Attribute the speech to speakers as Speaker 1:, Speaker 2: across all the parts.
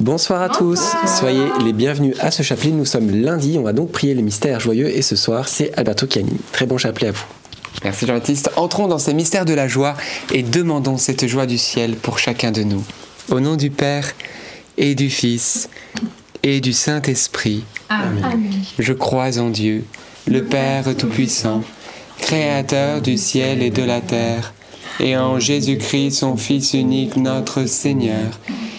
Speaker 1: Bonsoir à tous, soyez les bienvenus à ce chapelet. Nous sommes lundi, on va donc prier les mystères joyeux et ce soir c'est Alberto qui anime. Très bon chapelet à vous.
Speaker 2: Merci Jean-Baptiste. Entrons dans ces mystères de la joie et demandons cette joie du ciel pour chacun de nous. Au nom du Père et du Fils et du Saint-Esprit, je crois en Dieu, le Père Tout-Puissant, Créateur du ciel et de la terre, et en Jésus-Christ, son Fils unique, notre Seigneur,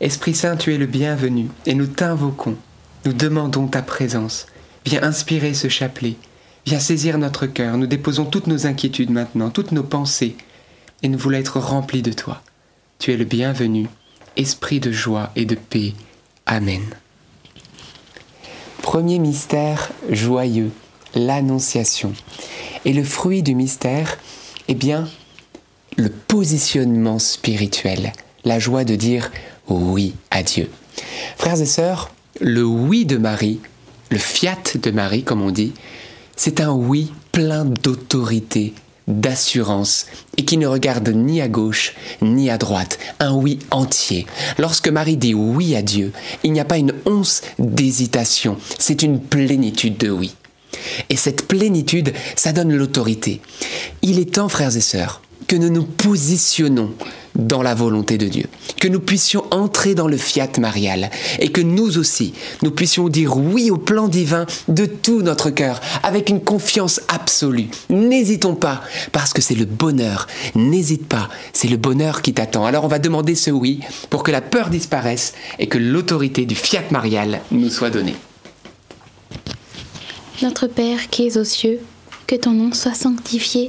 Speaker 2: Esprit Saint, tu es le bienvenu, et nous t'invoquons. Nous demandons ta présence. Viens inspirer ce chapelet. Viens saisir notre cœur. Nous déposons toutes nos inquiétudes maintenant, toutes nos pensées, et nous voulons être remplis de toi. Tu es le bienvenu, esprit de joie et de paix. Amen. Premier mystère joyeux, l'Annonciation. Et le fruit du mystère, eh bien, le positionnement spirituel, la joie de dire oui à Dieu. Frères et sœurs, le oui de Marie, le fiat de Marie, comme on dit, c'est un oui plein d'autorité, d'assurance et qui ne regarde ni à gauche ni à droite, un oui entier. Lorsque Marie dit oui à Dieu, il n'y a pas une once d'hésitation, c'est une plénitude de oui. Et cette plénitude, ça donne l'autorité. Il est temps, frères et sœurs, que nous nous positionnons dans la volonté de Dieu, que nous puissions entrer dans le fiat marial et que nous aussi, nous puissions dire oui au plan divin de tout notre cœur, avec une confiance absolue. N'hésitons pas, parce que c'est le bonheur. N'hésite pas, c'est le bonheur qui t'attend. Alors on va demander ce oui pour que la peur disparaisse et que l'autorité du fiat marial nous soit donnée.
Speaker 3: Notre Père qui es aux cieux, que ton nom soit sanctifié,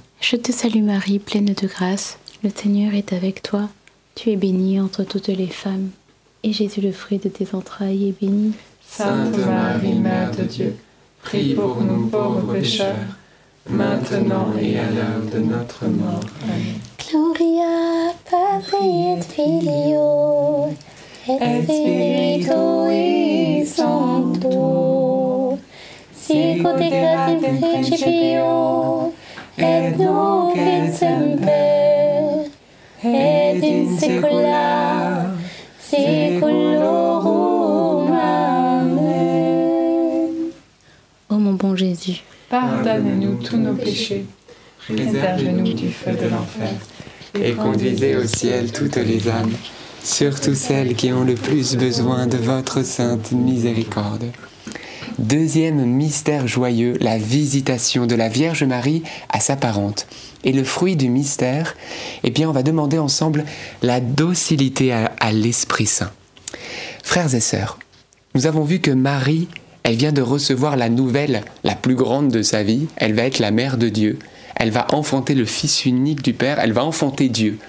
Speaker 4: Je te salue Marie, pleine de grâce, le Seigneur est avec toi. Tu es bénie entre toutes les femmes, et Jésus le fruit de tes entrailles est béni.
Speaker 5: Sainte Marie, Mère de Dieu, prie pour nous pauvres pécheurs, maintenant et à l'heure de notre mort. Amen.
Speaker 6: Gloria Patri et Filio et Spiritui Sancto sicut erat in principio et nunc et semper et in saecula saeculorum Amen
Speaker 4: Ô mon bon Jésus,
Speaker 5: Pardonne-nous tous nos péchés, préserve-nous du feu de l'enfer,
Speaker 2: Et conduisez au ciel toutes les âmes, surtout celles qui ont le plus besoin de votre sainte miséricorde. Deuxième mystère joyeux, la visitation de la Vierge Marie à sa parente. Et le fruit du mystère, eh bien, on va demander ensemble la docilité à, l'Esprit Saint. Frères et sœurs, nous avons vu que Marie, elle vient de recevoir la nouvelle la plus grande de sa vie. Elle va être la mère de Dieu. Elle va enfanter le Fils unique du Père. Elle va enfanter Dieu.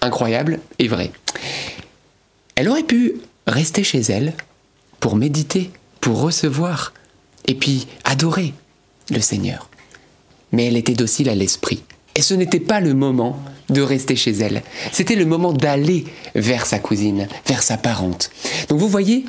Speaker 2: Incroyable et vrai. Elle aurait pu rester chez elle pour méditer, pour recevoir et puis adorer le Seigneur. Mais elle était docile à l'esprit. Et ce n'était pas le moment de rester chez elle. C'était le moment d'aller vers sa cousine, vers sa parente. Donc vous voyez,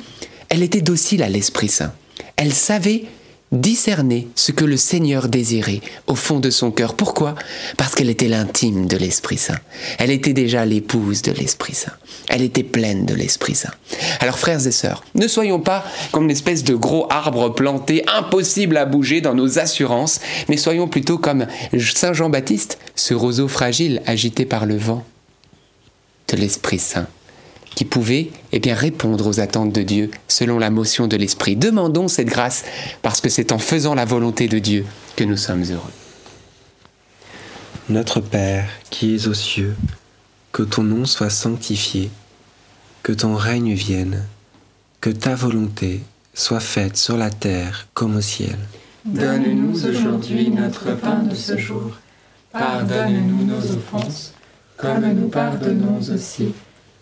Speaker 2: elle était docile à l'Esprit Saint. Elle savait discerner ce que le Seigneur désirait au fond de son cœur. Pourquoi? Parce qu'elle était l'intime de l'Esprit Saint. Elle était déjà l'épouse de l'Esprit Saint. Elle était pleine de l'Esprit Saint. Alors frères et sœurs, ne soyons pas comme une espèce de gros arbre planté, impossible à bouger dans nos assurances, mais soyons plutôt comme Saint Jean-Baptiste, ce roseau fragile agité par le vent de l'Esprit Saint qui pouvait eh bien, répondre aux attentes de Dieu selon la motion de l'Esprit. Demandons cette grâce parce que c'est en faisant la volonté de Dieu que nous sommes heureux.
Speaker 1: Notre Père qui es aux cieux, que ton nom soit sanctifié, que ton règne vienne, que ta volonté soit faite sur la terre comme au ciel.
Speaker 5: Donne-nous aujourd'hui notre pain de ce jour. Pardonne-nous nos offenses, comme nous pardonnons aussi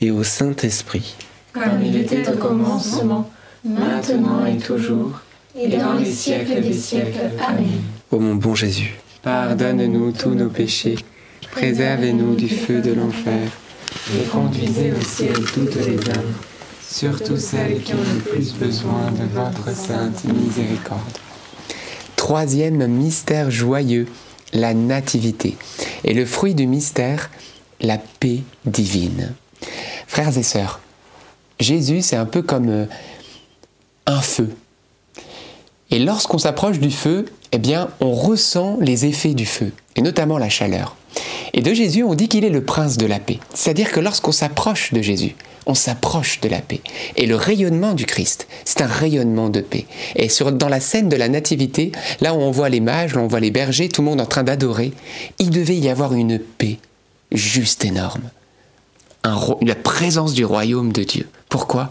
Speaker 1: et au Saint-Esprit.
Speaker 5: Comme il était au commencement, maintenant et toujours, et dans les siècles des siècles. Amen.
Speaker 1: Ô mon bon Jésus,
Speaker 2: Pardonne-nous tous nos péchés, préservez-nous du feu de l'enfer,
Speaker 5: Et conduisez au ciel toutes les âmes,
Speaker 2: surtout celles qui ont le plus besoin de votre sainte miséricorde. Troisième mystère joyeux, la nativité. Et le fruit du mystère, la paix divine. Frères et sœurs, Jésus, c'est un peu comme euh, un feu. Et lorsqu'on s'approche du feu, eh on ressent les effets du feu, et notamment la chaleur. Et de Jésus, on dit qu'il est le prince de la paix. C'est-à-dire que lorsqu'on s'approche de Jésus, on s'approche de la paix. Et le rayonnement du Christ, c'est un rayonnement de paix. Et dans la scène de la Nativité, là où on voit les mages, où on voit les bergers, tout le monde en train d'adorer, il devait y avoir une paix juste énorme. La présence du royaume de Dieu. Pourquoi?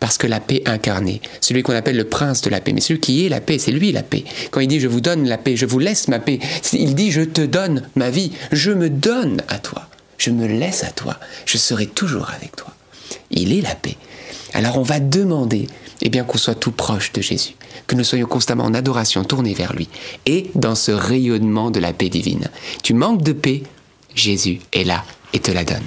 Speaker 2: Parce que la paix incarnée, celui qu'on appelle le prince de la paix, mais celui qui est la paix, c'est lui la paix. Quand il dit je vous donne la paix, je vous laisse ma paix, il dit je te donne ma vie, je me donne à toi, je me laisse à toi, je serai toujours avec toi. Il est la paix. Alors on va demander eh bien qu'on soit tout proche de Jésus, que nous soyons constamment en adoration tournés vers lui et dans ce rayonnement de la paix divine. Tu manques de paix, Jésus est là et te la donne.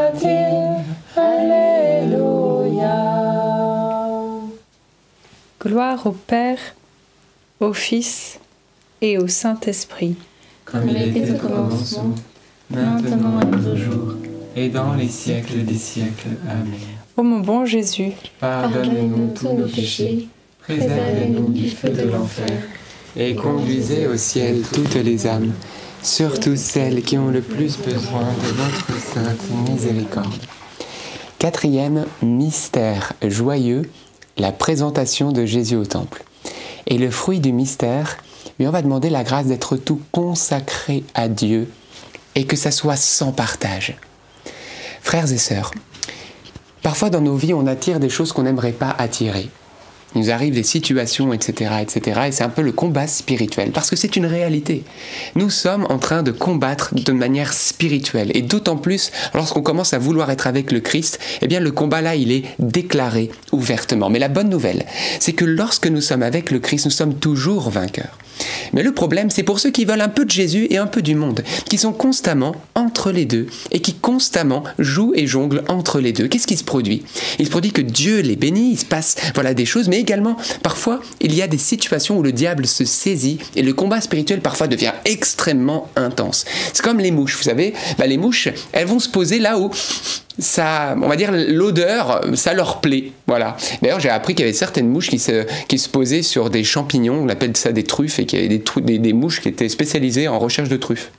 Speaker 5: Gloire au Père, au Fils et au Saint-Esprit.
Speaker 2: Comme il était au commencement, maintenant et toujours, et dans les siècles des siècles. Amen.
Speaker 5: Ô mon bon Jésus,
Speaker 2: Pardonnez-nous tous nos péchés, préservez-nous du feu de l'enfer, et conduisez au ciel toutes les âmes, surtout celles qui ont le plus besoin de votre sainte miséricorde.
Speaker 7: Quatrième mystère joyeux, la présentation de Jésus au temple. Et le fruit du mystère, lui on va demander la grâce d'être tout consacré à Dieu et que ça soit sans partage. Frères et sœurs, parfois dans nos vies on attire des choses qu'on n'aimerait pas attirer. Il nous arrive des situations, etc., etc. Et c'est un peu le combat spirituel, parce que c'est une réalité. Nous sommes en train de combattre de manière spirituelle, et d'autant plus lorsqu'on commence à vouloir être avec le Christ, eh bien le combat là, il est déclaré ouvertement. Mais la bonne nouvelle, c'est que lorsque nous sommes avec le Christ, nous sommes toujours vainqueurs.
Speaker 2: Mais le problème, c'est pour ceux qui veulent un peu de Jésus et un peu du monde, qui sont constamment entre les deux et qui constamment jouent et jonglent entre les deux. Qu'est-ce qui se produit? Il se produit que Dieu les bénit, il se passe voilà des choses, mais également parfois il y a des situations où le diable se saisit et le combat spirituel parfois devient extrêmement intense. C'est comme les mouches, vous savez, bah, les mouches, elles vont se poser là où ça, on va dire l'odeur, ça leur plaît. Voilà. D'ailleurs, j'ai appris qu'il y avait certaines mouches qui se, qui se posaient sur des champignons, on appelle ça des truffes, et qu'il y avait des, des, des, mouches qui étaient spécialisées en recherche de truffes.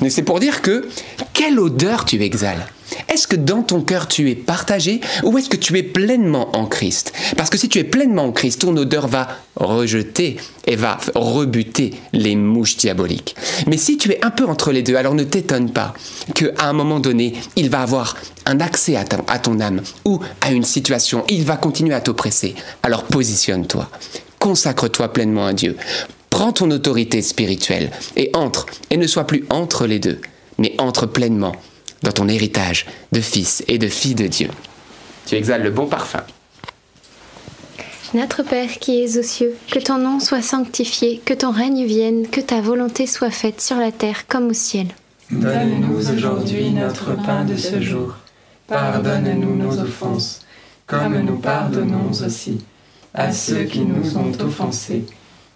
Speaker 2: Mais c'est pour dire que quelle odeur tu exhales. Est-ce que dans ton cœur tu es partagé ou est-ce que tu es pleinement en Christ? Parce que si tu es pleinement en Christ, ton odeur va rejeter et va rebuter les mouches diaboliques. Mais si tu es un peu entre les deux, alors ne t'étonne pas qu'à un moment donné, il va avoir un accès à à ton âme ou à une situation, il va continuer à t'oppresser. Alors positionne-toi, consacre-toi pleinement à Dieu, prends ton autorité spirituelle et entre, et ne sois plus entre les deux, mais entre pleinement dans ton héritage de fils et de filles de Dieu. Tu exhales le bon parfum.
Speaker 3: Notre Père qui es aux cieux, que ton nom soit sanctifié, que ton règne vienne, que ta volonté soit faite sur la terre comme au ciel.
Speaker 5: Donne-nous aujourd'hui notre pain de ce jour. Pardonne-nous nos offenses, comme nous pardonnons aussi à ceux qui nous ont offensés.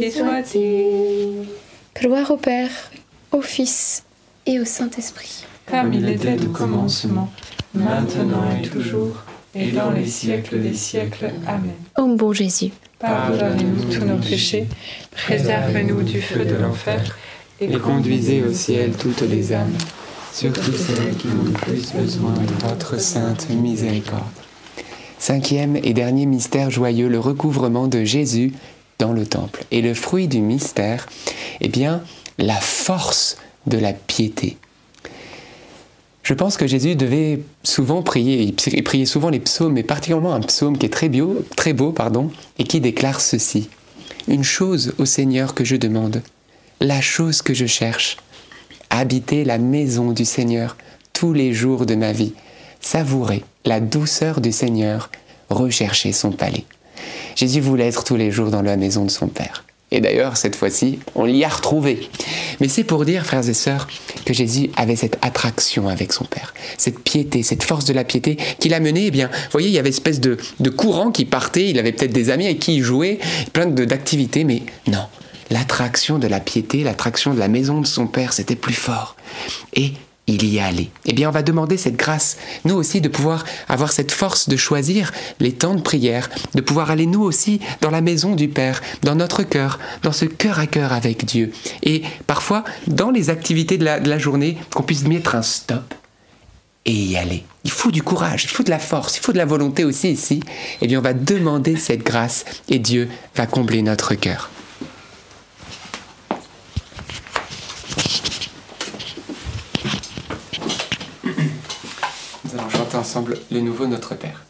Speaker 4: Ainsi soit-il.
Speaker 3: Gloire au Père, au Fils et au Saint-Esprit.
Speaker 5: Comme il était au commencement, maintenant et toujours, et dans les siècles des siècles. Amen.
Speaker 3: Ô bon Jésus,
Speaker 5: Pardonnez-nous tous nos péchés, préservez-nous du feu de l'enfer,
Speaker 2: Et conduisez au ciel toutes les âmes, surtout celles qui ont le plus besoin de votre sainte miséricorde. Cinquième et dernier mystère joyeux, le recouvrement de Jésus dans le temple. Et le fruit du mystère, eh bien, la force de la piété. Je pense que Jésus devait souvent prier, il priait souvent les psaumes, mais particulièrement un psaume qui est très beau, très beau pardon, et qui déclare ceci. Une chose au Seigneur que je demande, la chose que je cherche, habiter la maison du Seigneur tous les jours de ma vie, savourer la douceur du Seigneur, rechercher son palais. Jésus voulait être tous les jours dans la maison de son Père. Et d'ailleurs, cette fois-ci, on l'y a retrouvé. Mais c'est pour dire, frères et sœurs, que Jésus avait cette attraction avec son Père, cette piété, cette force de la piété qui l'a mené, eh bien, vous voyez, il y avait une espèce de, courant qui partait, il avait peut-être des amis avec qui il jouait, plein d'activités, mais non, l'attraction de la piété, l'attraction de la maison de son Père, c'était plus fort. Et il y allait. Eh bien, on va demander cette grâce, nous aussi, de pouvoir avoir cette force de choisir les temps de prière, de pouvoir aller nous aussi dans la maison du Père, dans notre cœur, dans ce cœur à cœur avec Dieu. Et parfois, dans les activités de la, journée, qu'on puisse mettre un stop et y aller. Il faut du courage, il faut de la force, il faut de la volonté aussi ici. Eh bien, on va demander cette grâce et Dieu va combler notre cœur. Ensemble le nouveau Notre Père.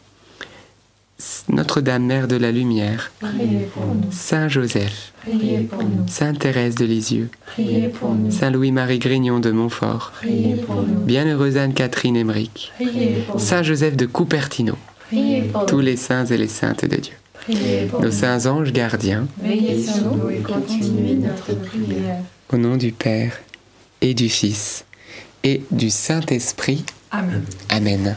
Speaker 2: Notre-Dame, Mère de la Lumière,
Speaker 5: Priez pour nous.
Speaker 2: Saint Joseph,
Speaker 5: Priez pour nous.
Speaker 2: Sainte Thérèse de Lisieux,
Speaker 5: Priez pour nous.
Speaker 2: Saint Louis-Marie Grignon de Montfort,
Speaker 5: Priez pour nous.
Speaker 2: Bienheureuse Anne-Catherine Emmerich,
Speaker 5: Priez pour nous.
Speaker 2: Saint Joseph de
Speaker 5: Priez pour
Speaker 2: tous les saints et les saintes de Dieu,
Speaker 5: Priez pour
Speaker 2: nos saints anges gardiens,
Speaker 5: Veillez sur nous et continuez notre prière.
Speaker 2: au nom du Père et du Fils et du Saint-Esprit.
Speaker 5: Amen.
Speaker 2: Amen.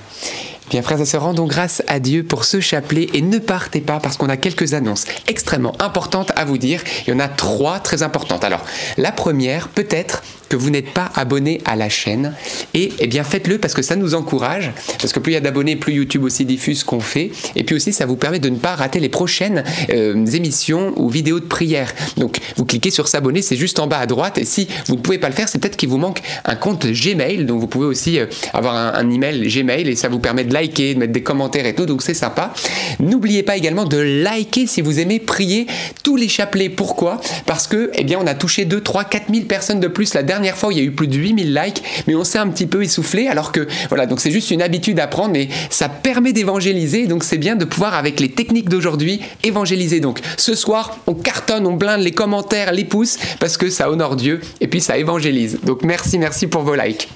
Speaker 2: Bien, frères et sœurs, rendons grâce à Dieu pour ce chapelet et ne partez pas parce qu'on a quelques annonces extrêmement importantes à vous dire. Il y en a trois très importantes. Alors, la première, peut-être que vous n'êtes pas abonné à la chaîne et eh bien faites-le parce que ça nous encourage parce que plus il y a d'abonnés plus YouTube aussi diffuse qu'on fait et puis aussi ça vous permet de ne pas rater les prochaines euh, émissions ou vidéos de prière donc vous cliquez sur s'abonner c'est juste en bas à droite et si vous ne pouvez pas le faire c'est peut-être qu'il vous manque un compte Gmail donc vous pouvez aussi euh, avoir un email Gmail et ça vous permet de liker de mettre des commentaires et tout donc c'est sympa n'oubliez pas également de liker si vous aimez prier tous les chapelets pourquoi? Parce que eh bien on a touché 2 3 4 000 personnes de plus la dernière fois où il y a eu plus de 8000 likes, mais on s'est un petit peu essoufflé, alors que voilà, donc c'est juste une habitude à prendre, mais ça permet d'évangéliser, donc c'est bien de pouvoir, avec les techniques d'aujourd'hui, évangéliser. Donc ce soir, on cartonne, on blinde les commentaires, les pouces, parce que ça honore Dieu, et puis ça évangélise. Donc merci, merci pour vos likes.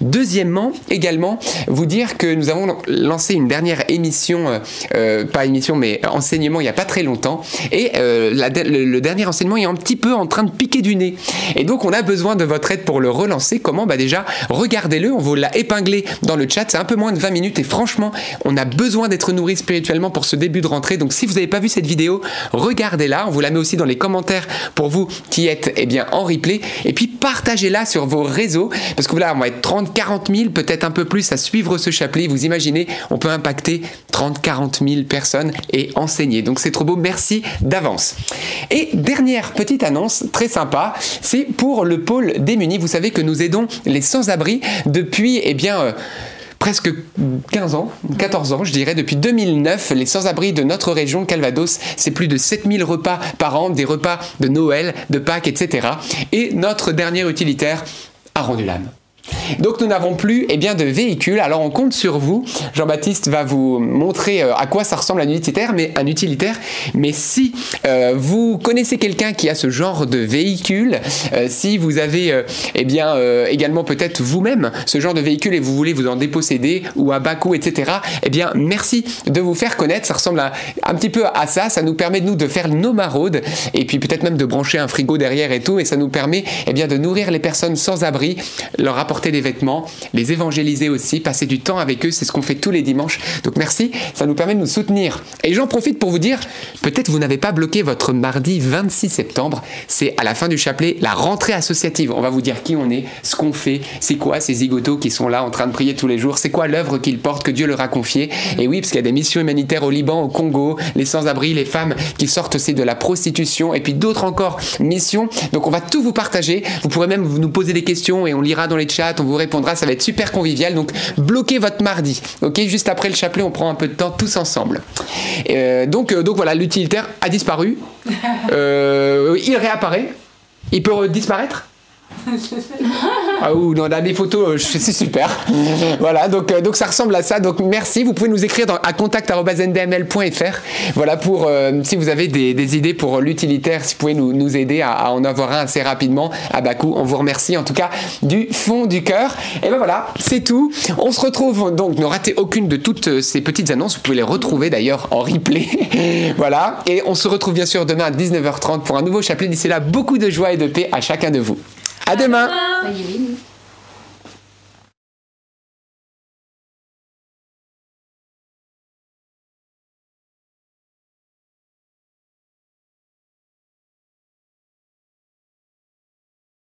Speaker 2: Deuxièmement, également, vous dire que nous avons lancé une dernière émission, euh, euh, pas émission, mais enseignement il n'y a pas très longtemps, et euh, le dernier enseignement est un petit peu en train de piquer du nez. Et donc on a besoin de votre aide pour le relancer. Comment? Bah déjà, regardez-le, on vous l'a épinglé dans le chat, c'est un peu moins de 20 minutes et franchement, on a besoin d'être nourri spirituellement pour ce début de rentrée. Donc si vous n'avez pas vu cette vidéo, regardez-la, on vous la met aussi dans les commentaires pour vous qui êtes eh bien en replay et puis partagez-la sur vos réseaux parce que là, on va être 30 40 000, peut-être un peu plus à suivre ce chapelet. Vous imaginez, on peut impacter 30 40 000 personnes et enseigner. Donc c'est trop beau, merci d'avance. Et dernière petite annonce très sympa, c'est pour le pôle démunis. Vous savez que nous aidons les sans-abri depuis, eh bien, euh, presque 15 ans, 14 ans, je dirais, depuis 2009, les sans-abri de notre région Calvados, c'est plus de 7000 repas par an, des repas de Noël, de Pâques, etc. Et notre dernier utilitaire a rendu l'âme. Donc nous n'avons plus eh bien, de véhicule. Alors on compte sur vous. Jean-Baptiste va vous montrer euh, à quoi ça ressemble un utilitaire, mais un utilitaire. Mais si euh, vous connaissez quelqu'un qui a ce genre de véhicule, euh, si vous avez eh bien également peut-être vous-même ce genre de véhicule et vous voulez vous en déposséder ou à bas coût, etc. Eh bien merci de vous faire connaître. Ça ressemble un petit peu à ça. Ça nous permet de nous de faire nos maraudes et puis peut-être même de brancher un frigo derrière et tout. Et ça nous permet eh bien de nourrir les personnes sans abri, leur apporter des vêtements, les évangéliser aussi, passer du temps avec eux. C'est ce qu'on fait tous les dimanches. Donc merci, ça nous permet de nous soutenir. Et j'en profite pour vous dire, peut-être vous n'avez pas bloqué votre mardi 26 septembre. C'est à la fin du chapelet, la rentrée associative. On va vous dire qui on est, ce qu'on fait, c'est quoi ces zigotos qui sont là en train de prier tous les jours, c'est quoi l'œuvre qu'ils portent, que Dieu leur a confiée. Et oui, parce qu'il y a des missions humanitaires au Liban, au Congo, les sans-abri, les femmes qui sortent aussi de la prostitution, et puis d'autres encore missions. Donc on va tout vous partager. Vous pourrez même nous poser des questions et on lira dans les chats, on vous répondra. Ça va être super convivial. Donc bloquez votre mardi. Ok, juste après le chapelet, on prend un peu de temps tous ensemble. Euh, donc, euh, donc voilà, l'utilitaire a disparu. Euh, il réapparaît. Il peut disparaître? ah ou on a des photos, euh, c'est super. voilà, donc, euh, donc ça ressemble à ça. Donc merci, vous pouvez nous écrire à contact.ndml.fr. Voilà pour euh, si vous avez des, idées pour l'utilitaire, si vous pouvez nous, aider à, en avoir un assez rapidement à Bakou. On vous remercie en tout cas du fond du cœur. Et ben voilà, c'est tout. On se retrouve donc, ne ratez aucune de toutes ces petites annonces. Vous pouvez les retrouver d'ailleurs en replay. voilà, et on se retrouve bien sûr demain à 19h30 pour un nouveau chapelet. D'ici là, beaucoup de joie et de paix à chacun de vous. À demain.